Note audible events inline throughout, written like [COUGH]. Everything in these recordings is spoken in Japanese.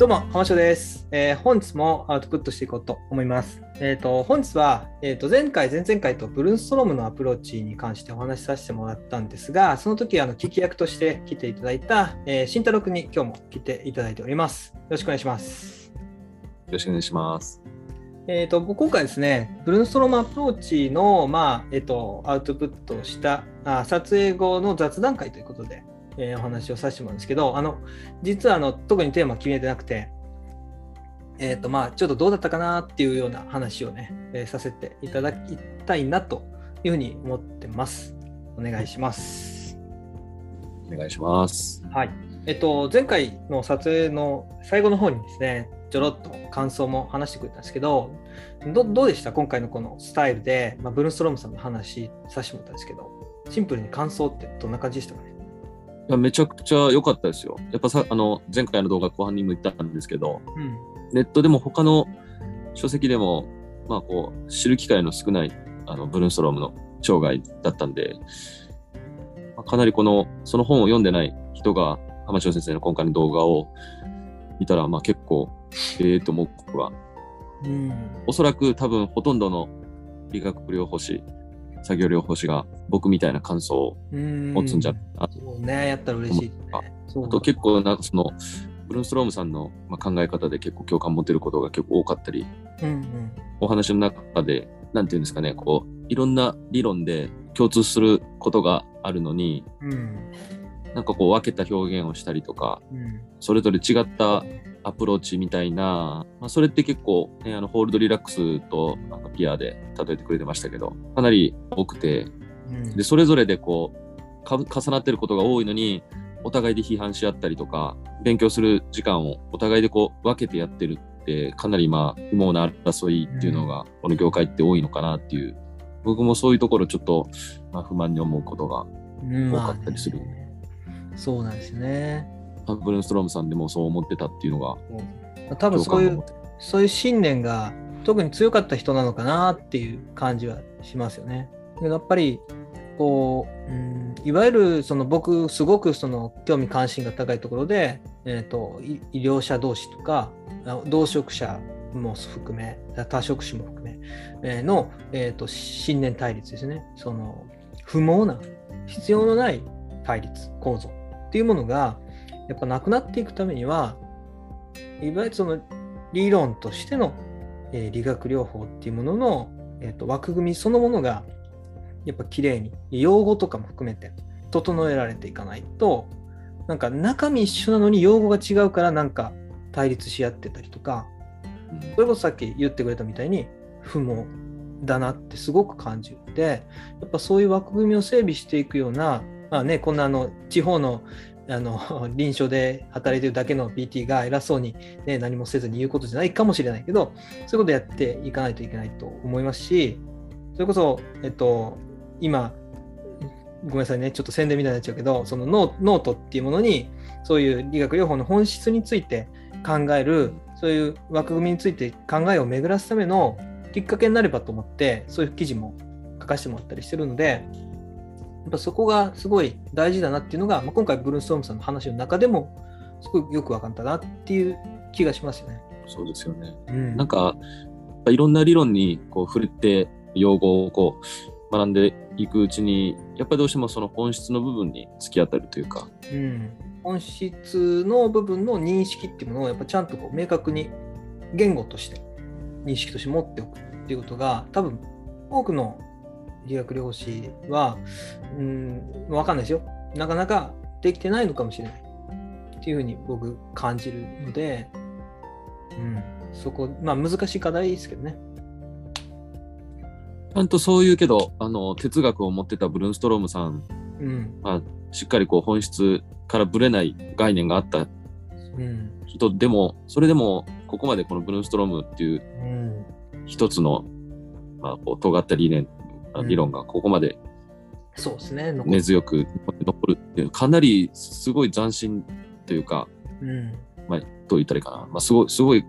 どうも、浜翔です、えー本日もアウトプットしていこうと思います。えっ、と、本日は、えっ、と、前回、前々回とブルーストロームのアプローチに関してお話しさせてもらったんですが、その時、あの、聞き役として来ていただいた、えー、慎太郎君に今日も来ていただいております。よろしくお願いします。よろしくお願いします。えー、と僕今回ですね、ブルーストロームアプローチの、まあえー、とアウトプットをしたあ撮影後の雑談会ということで、えーお話をさせてもらうんですけど、あの実はあの特にテーマ決めてなくて、えーとまあ、ちょっとどうだったかなっていうような話をね、えーさせていただきたいなというふうに思ってます。お願いします。お願いします。はい。えっと、前回の撮影の最後の方にですね、ちょろっと感想も話してくれたんですけど、どどうでした？今回のこのスタイルで、まあ、ブルーストロームさんの話させてもらったんですけど、シンプルに感想ってどんな感じでしたかね？いやめちゃくちゃ良かったですよ。やっぱさ、あの、前回の動画後半にも言ったんですけど、うん。ネットでも他の書籍でも、まあこう、知る機会の少ない、あの、ブルーストロームの生涯だったんで、まあかなりこの、その本を読んでない人が、浜城先生の今回の動画を見たら、まあ結構、ええと思う僕は。うん。おそらく多分ほとんどの理学療法士、作業療法士が僕みたいな感想をうん。持つんじゃないかなそうね、やったら嬉しい、ね。そうあと結構なんかその、ブルーンストロームさんのまあ考え方で結構共感持てることが結構多かったり、うんうん。お話の中で、なんていうんですかね、こう、いろんな理論で共通することがあるのに、うん。なんかこう分けた表現をしたりとか、うん。それぞれ違ったアプローチみたいな、まあ、それって結構、ね、あの、ホールドリラックスとあのピアで例えてくれてましたけど、かなり多くて、うん。で、それぞれでこう、か重なってることが多いのに、お互いで批判し合ったりとか、勉強する時間をお互いでこう分けてやってるって、かなりまあ、不毛な争いっていうのが、この業界って多いのかなっていう、僕もそういうところちょっと、まあ、不満に思うことが、うん。多かったりする。まあね。そうなんですよね。まあブルーンストロームさんでもそう思ってたっていうのが、多分そういうそういう信念が特に強かった人なのかなっていう感じはしますよね。でやっぱりこう、うん、いわゆるその僕すごくその興味関心が高いところで、えー、とい医療者同士とかあ同職者も含め多職種も含めえーの、えー、と信念対立ですねその不毛な必要のない対立構造っていうものがやっぱなくなっていくためにはいわゆるその理論としての、えー理学療法っていうものの、えーと枠組みそのものがやっぱ綺麗に用語とかも含めて整えられていかないとなんか中身一緒なのに用語が違うからなんか対立し合ってたりとかうんそれこそさっき言ってくれたみたいに不毛だなってすごく感じるのでやっぱそういう枠組みを整備していくような、まあね、こんなあの地方のあの [LAUGHS] 臨床で働いてるだけの PT が偉そうに、ね、何もせずに言うことじゃないかもしれないけどそういうことやっていかないといけないと思いますしそれこそ、えっと、今ごめんなさいねちょっと宣伝みたいになっちゃうけどそのノートっていうものにそういう理学療法の本質について考えるそういう枠組みについて考えを巡らすためのきっかけになればと思ってそういう記事も書かせてもらったりしてるのでやっぱそこがすごい大事だなっていうのが、まあ、今回ブルーストームさんの話の中でもすごいよく分かったなっていう気がしますよね。そうですよね。うん、なんか、いろんな理論にこう触れて、用語をこう学んでいくうちに、やっぱりどうしてもその本質の部分に突き当たるというか、うん、本質の部分の認識っていうものをやっぱちゃんとこう明確に言語として認識として持っておくっていうことが多分多くの理学療法士は、うん、分かんないですよ。なかなかできてないのかもしれないっていうふうに僕感じるので、うん、そこまあ難しい課題ですけどね。ちゃんとそういうけど、あの、哲学を持ってたブルーンストロームさん、うん。まあ、しっかりこう本質からぶれない概念があった。うん。人でも、それでも、ここまでこのブルーンストロームっていううん。一つの、まあ、こう尖った理念、うん理論がここまでそうですね。残根強く残るっていう、かなりすごい斬新というか、うんまあ、どう言ったらいいかな。まあ、すごい、すごい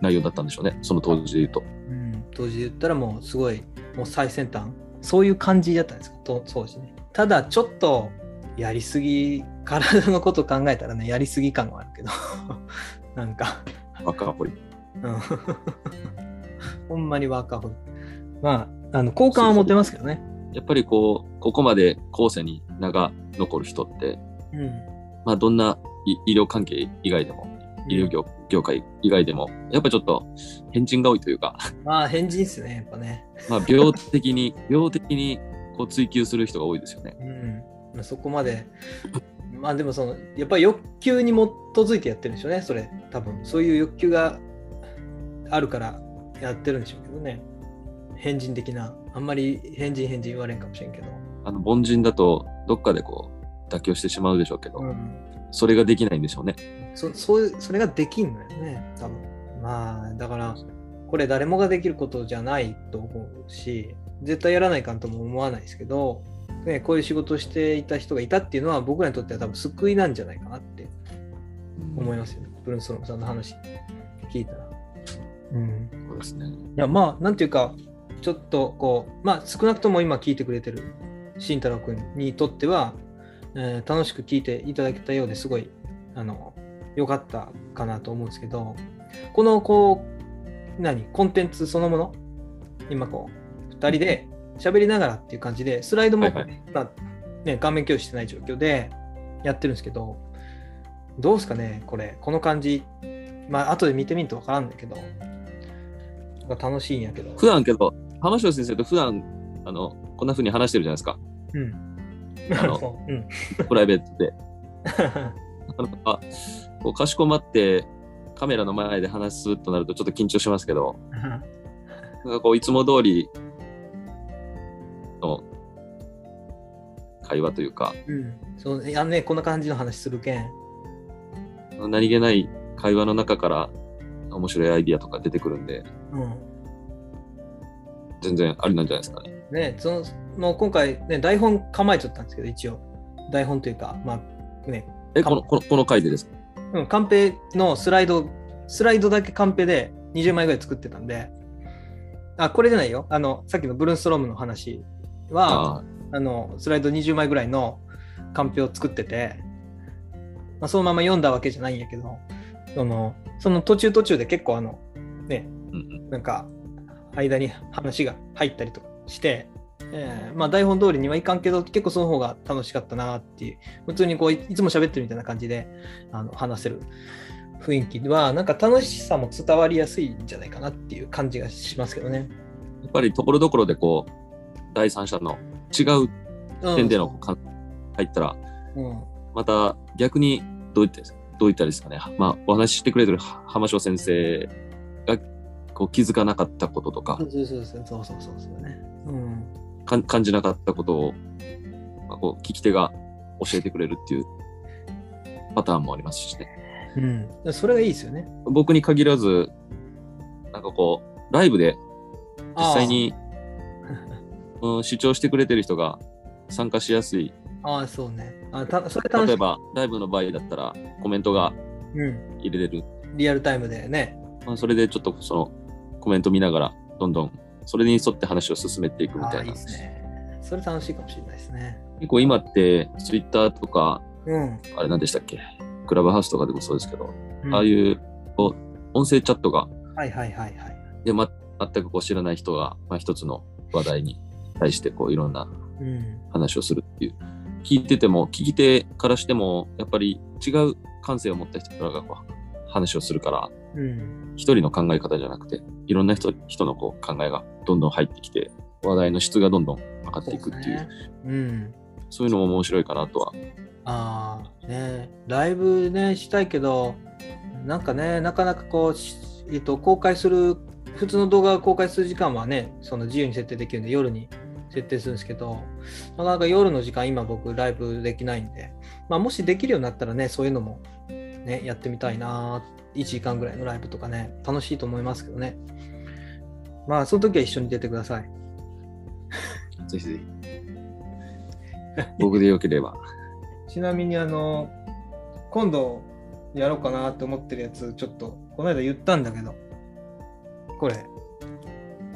内容だったんでしょうね。その当時で言うと。うん、当時で言ったらもうすごいもう最先端そういう感じだったんですか？と当時ねただちょっとやりすぎ体のこと考えたらねやりすぎ感はあるけど [LAUGHS] なんか若掘り。うん [LAUGHS] ほんまにワーカーホリ。まあ、あの好感は持てますけどね。やっぱりこう、ここまで後世に名が残る人って、うん。まあどんない医療関係以外でも、医療業業界以外でも、やっぱちょっと変人が多いというか、まあ、変人っすね、やっぱね。まあ病的に、[LAUGHS] 病的にこう追求する人が多いですよね。うん。まあ、そこまで。まあでもその、やっぱり欲求に基づいてやってるんでしょうね、それ。多分。そういう欲求があるからやってるんでしょうけどね。変人的な。あんまり変人変人言われんかもしれんけど。あの凡人だとどっかでこう妥協してしまうでしょうけど、うん。それができないんでしょうね。そそうそれができんのよね、多分。まあ、だから、これ誰もができることじゃないと思うし、絶対やらないかんとも思わないですけど、ね、こういう仕事をしていた人がいたっていうのは僕らにとっては多分救いなんじゃないかなって思いますよね。ブルーンストロームさんの話聞いたら。うん。そうですね。いや、まあ、なんていうか、ちょっとこう、まあ、少なくとも今聞いてくれてる慎太郎君にとっては、えー楽しく聞いていただけたようですごい、あの、良かったかなと思うんですけど、この、こう、何、コンテンツそのもの、今こう、2人で喋りながらっていう感じで、スライドも、はいはいまあね、画面共有してない状況でやってるんですけど、どうですかね、これ、この感じ。まあ、後で見てみると分からんだけど、楽しいんやけど。普段けど、浜城先生と普段、あの、こんな風に話してるじゃないですか。うん。あのそう [LAUGHS] うん。プライベートで。[LAUGHS] なかなか、こう、かしこまって、カメラの前で話すとなるとちょっと緊張しますけど、なんかこう、いつも通りの会話というか、うん。そう、いやね、こんな感じの話するけん。何気ない会話の中から面白いアイディアとか出てくるんで、うん。全然ありなんじゃないですかね。ね、その、もう今回ね、台本構えちゃったんですけど、一応。台本というか、まあ、ね、え、かこの、この、この回でですか？うん、カンペのスライド、スライドだけカンペで20枚ぐらい作ってたんで、あ、これじゃないよ。あの、さっきのブルーンストロームの話は、ああの、スライド20枚ぐらいのカンペを作ってて、まあ、そのまま読んだわけじゃないんやけど、その、その途中途中で結構あの、ね、うんうん。なんか、間に話が入ったりとかして、えーまあ台本通りにはいかんけど、結構その方が楽しかったなっていう、普通にこういいつも喋ってるみたいな感じであの話せる雰囲気は、なんか楽しさも伝わりやすいんじゃないかなっていう感じがしますけどね。やっぱりところどころでこう、第三者の違ううん点での感入ったら、うんまた逆にどういったどういったですかね。まあ、お話ししてくれてる浜翔先生がこう気づかなかったこととかそうそうそう。感じなかったことを、まあ、こう聞き手が教えてくれるっていうパターンもありますしね。うん、それがいいですよね。僕に限らず、なんかこう、ライブで実際に、うん、視聴してくれてる人が参加しやすい。ああ、そうね。あたそれ。例えば、ライブの場合だったらコメントが、入れれる。リアルタイムでね。まあ、それでちょっとそのコメント見ながら、どんどんそれに沿って話を進めていくみたいな。いいですね。それ楽しいかもしれないですね。結構今って、ツイッターとか、うん。あれ何でしたっけ？クラブハウスとかでもそうですけど、うんああいう音声チャットが、はいはいはいはい。で、ま、全くこう知らない人が、まあ、一つの話題に対してこういろんなうん。話をするっていう。聞いてても、聞き手からしても、やっぱり違う感性を持った人からがこう話をするから、うん。一人の考え方じゃなくて、いろんな人人のこう考えがどんどん入ってきて、話題の質がどんどん上がっていくっていう、そうね。うん。いうのも面白いかなとは。ああ、ねライブね、したいけど、なんかね、なかなかこう、しえっと、公開する、普通の動画を公開する時間はね、その自由に設定できるんで、夜に設定するんですけど、なかなか夜の時間、今僕、ライブできないんで、まあ、もしできるようになったらね、そういうのも、ね、やってみたいな、1時間ぐらいのライブとかね、楽しいと思いますけどね。まあ、その時は一緒に出てください。ぜひぜひ。僕でよければ。[LAUGHS] ちなみにあの今度やろうかなって思ってるやつちょっとこの間言ったんだけどこれ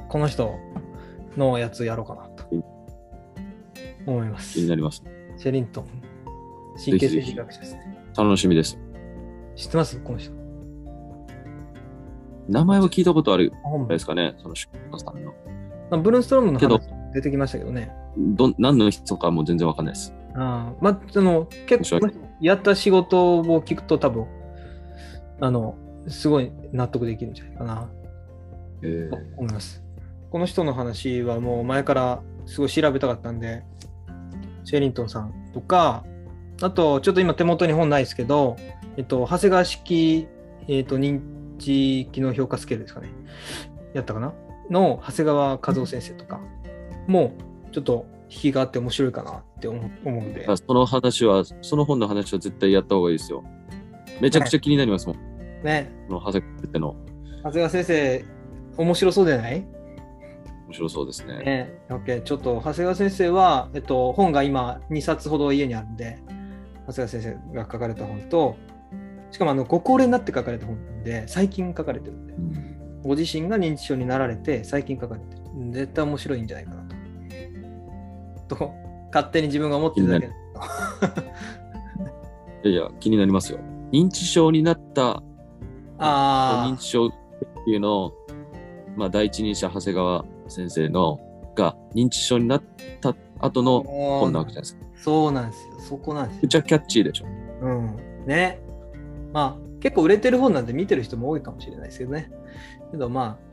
この人のやつやろうかなと思います気になります。シェリントン神経生理学者ですね楽しみです。知ってます？この人名前は聞いたことある本部ですかね、そのさんの。まあブルーンストロームの話出てきましたけどね。ど何の人かも全然わかんないです。あーまあ、その結構やった仕事を聞くと多分、あの、すごい納得できるんじゃないかなえと思います。この人の話はもう前からすごい調べたかったんで、シェリントンさんとか、あとちょっと今手元に本ないですけど、えっと、長谷川式、えっと、認知機能評価スケールですかね。やったかな？の長谷川和夫先生とかもちょっと引きがあって面白いかなって思うんで。その話は、その本の話は絶対やった方がいいですよ。めちゃくちゃ気になりますもん。ね、この長谷川っての長谷川先生、面白そうじゃない？面白そうですね。ね、OK ちょっと長谷川先生は、えっと、本が今2冊ほど家にあるんで、長谷川先生が書かれた本と、しかもあのご高齢になって書かれた本なんで、最近書かれてるんで、うんご自身が認知症になられて、最近書かれてる。絶対面白いんじゃないかなと。と、勝手に自分が思ってるだけだけど。いやいや、気になりますよ。認知症になったあ認知症っていうのを、まあ、第一人者長谷川先生のが認知症になった後あ、の本なわけじゃないですか。そうなんですよ。そこなんですよめっちゃキャッチーでしょ。うん。ね。まあ、結構売れてる本なんで見てる人も多いかもしれないですけどね。けどまあ、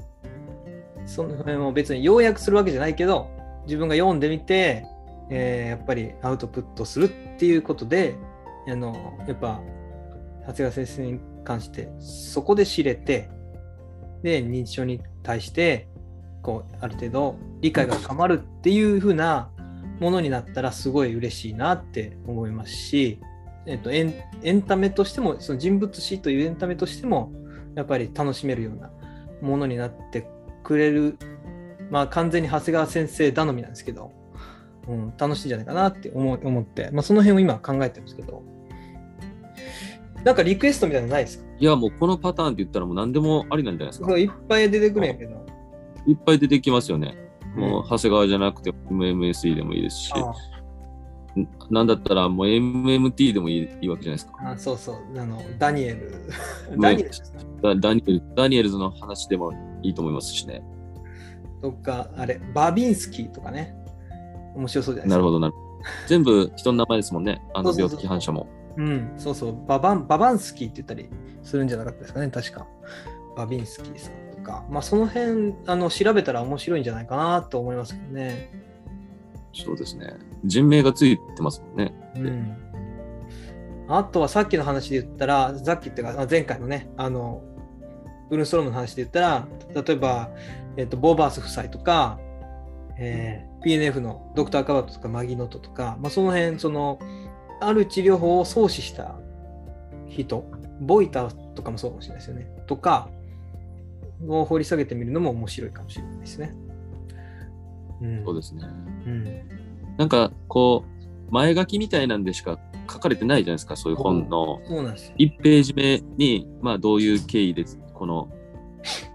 その辺も別に要約するわけじゃないけど、自分が読んでみて、えーやっぱりアウトプットするっていうことで、あの、やっぱ、長谷川先生に関して、そこで知れて、で、認知症に対して、こう、ある程度理解が深まるっていう風なものになったら、すごい嬉しいなって思いますし、えっと、エンエンタメとしてもその人物史というエンタメとしてもやっぱり楽しめるようなものになってくれるまあ完全に長谷川先生頼みなんですけど、うん、楽しいんじゃないかなって思う思って、まあ、その辺を今考えてるんですけど。なんかリクエストみたいなのないですか？いや、もうこのパターンって言ったらもう何でもありなんじゃないですか。いいっぱい出てくるんやけど。いっぱい出てきますよね。もううん。長谷川じゃなくて MMSE でもいいですし、あんなんだったらもう MMT でもいいいいわけじゃないですか。あそうそうあのダニエルんダニエルダダニエルダニエルズの話でもいいと思いますしね。とかあれバビンスキーとかね面白そうじゃないですかなるほどなるほど。全部人の名前ですもんね。あの病気反射も。うん、そうそう、ババンババンスキーって言ったりするんじゃなかったですかね、確か。バビンスキーさんとか、まあ、その辺あの調べたら面白いんじゃないかなと思いますけどね。そうですね。人名がついてますもんね。うん。あとはさっきの話で言ったら、さっきっていうか、あ前回のね、あの、ブルーンストロームの話で言ったら、例えば、えっとボーバース夫妻とか、えー PNF のドクター・カバットとかマギノトとか、まあ、その辺、その、ある治療法を創始した人、ボイターとかもそうかもしれないですよね。とか、を掘り下げてみるのも面白いかもしれないですね。うん。そうですね。うん。なんかこう、前書きみたいなんでしか書かれてないじゃないですか、そういう本の。そうなんですよ。1ページ目に、まあどういう経緯で、この、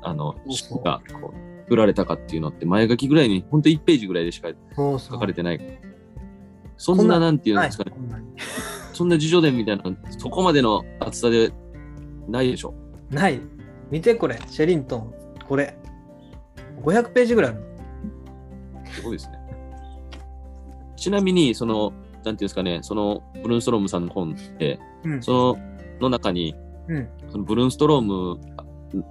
あの、そうそうがこう作られたかっていうのって前書きぐらいに、本当1ページぐらいでしか書かれてない。そんな、なんていうんですかね、そんな自助伝みたいな、そこまでの厚さでないでしょ。ない。見てこれ、シェリントン。これ。500ページぐらいある。すごいですね。ちなみに、その、なんていうんですかね、その、ブルーンストロームさんの本って、うん。その、の中に、うん。そのブルーンストローム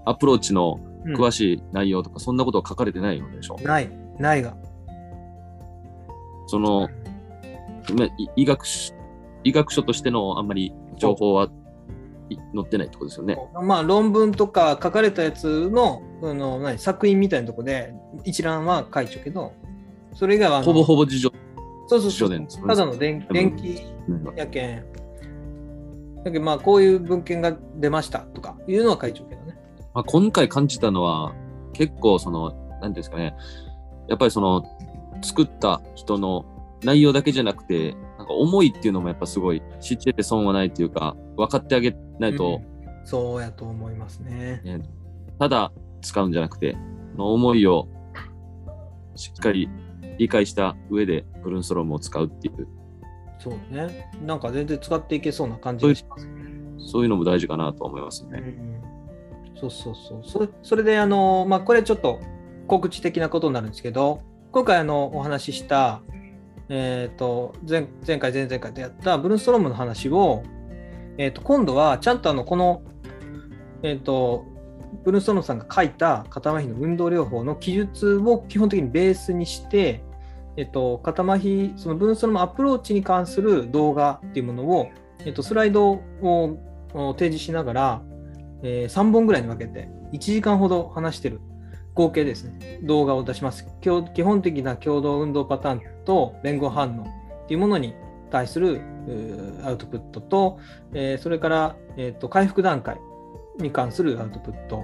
アプローチのうん詳しい内容とか、そんなことは書かれてないのでしょ。ない。ないが。その、医学書、医学書としてのあんまり情報はい載ってないってことですよね。まあ論文とか書かれたやつのあの何作品みたいなとこで一覧は書いちゃうけど、それ以外はほぼほぼ自助そうそうそうただの電分電気伝。やけん。だけどまあこういう文献が出ましたとかいうのは書いちゃうけどね。まあ、今回感じたのは、結構その、なんていうんですかね、やっぱりその、作った人の内容だけじゃなくて、なんか思いっていうのもやっぱすごい知ってて損はないっていうか、分かってあげないと、うんそうやと思いますね。ねただ使うんじゃなくて、その思いをしっかり理解した上でブルーンストロームを使うっていう、そうね。なんか全然使っていけそうな感じがしますね。そういうのも大事かなと思いますね。うんそうそうそう。それそれで、あの、まあ、これちょっと告知的なことになるんですけど、今回あのお話しした、えっ、と前、前回、前々回でやったブルーストロームの話を、えっ、と、今度はちゃんとあの、この、えっ、と、ブルーストロームさんが書いた肩麻痺の運動療法の記述を基本的にベースにして、えっと、肩麻痺、そのブルーストロームアプローチに関する動画っていうものを、えっと、スライドを提示しながら、え3本ぐらいに分けて、1時間ほど話してる合計ですね、動画を出します。基本的な共同運動パターンと連合反応っていうものに対するアウトプットと、えーそれから、えーと回復段階に関するアウトプット、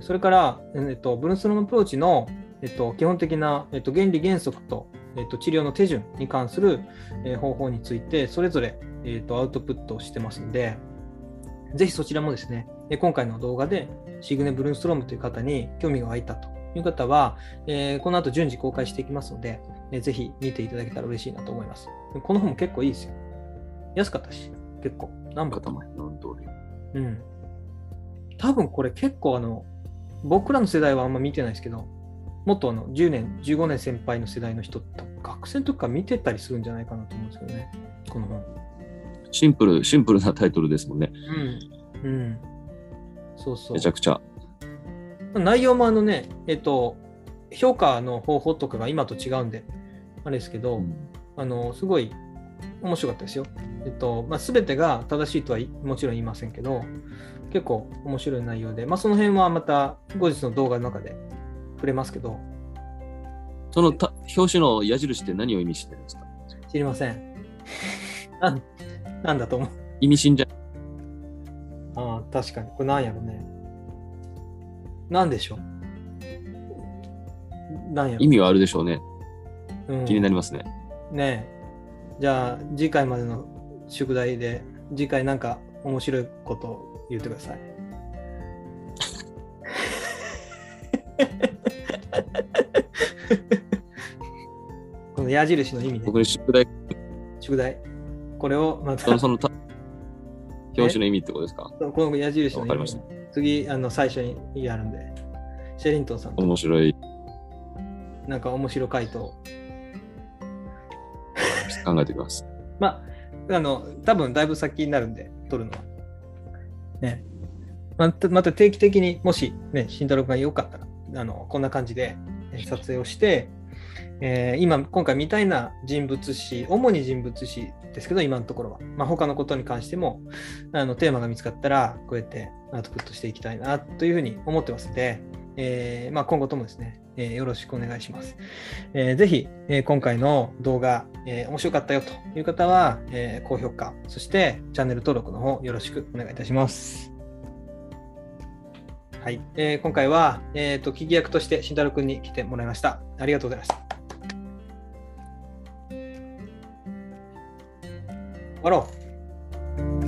それから、えーとブルースロムアプローチの、えーと基本的な、えーと原理原則と,、えーと治療の手順に関する、えー方法について、それぞれ、えーとアウトプットをしてますので、ぜひそちらもですね、えー今回の動画でシグネ・ブルーストロームという方に興味が湧いたという方は、えーこの後順次公開していきますので、えーぜひ見ていただけたら嬉しいなと思います。この本も結構いいですよ。安かったし、結構。何本肩麻痺の運動量。うん。多分これ結構あの、僕らの世代はあんま見てないですけど、もっとあの10年、15年先輩の世代の人と学生の時から見てたりするんじゃないかなと思うんですけどね、この本。シンプル、シンプルなタイトルですもんね。うん。うん。そうそうめち。ゃくちゃ。内容もあのね、えっと、評価の方法とかが今と違うんで、あれですけど、うんあの、すごい面白かったですよ。えっと、まあ、全てが正しいとはいもちろん言いませんけど、結構面白い内容で、まあ、その辺はまた後日の動画の中で触れますけど、そのた表紙の矢印って何を意味してるんですか？知りません。[LAUGHS] なんなんだと思う？意味深じゃああ、確かに。これなんやろね。なんでしょう？なんやろ意味はあるでしょうね。うん気になりますね。ねえ。じゃあ、次回までの宿題で、次回なんか面白いことを言ってください。[LAUGHS] この矢印の意味ね僕、に宿題、宿題。これをまた、そのそのた [LAUGHS] 表紙の意味ってことですか？この矢印の意味わかりました。次、あの最初にやるんで、シェリントンさんと面白い。なんか面白回答考えておきます。[LAUGHS] まあ、あの、多分だいぶ先になるんで、撮るのは。ね。またまた定期的にもし、ね、慎太郎君がよかったら、あの、こんな感じでえ撮影をして、えー今、今回みたいな人物誌、主に人物誌ですけど、今のところは。まあ、他のことに関しても、あの、テーマが見つかったら、こうやってアウトプットしていきたいな、というふうに思ってますので、えーまあ、今後ともですね、えーよろしくお願いします。えーぜひ、え今回の動画、え面白かったよという方は、え高評価、そしてチャンネル登録の方よろしくお願いいたします。はい、えー、今回は、えーと、と聞き役として慎太郎君に来てもらいました。ありがとうございました。終わろう。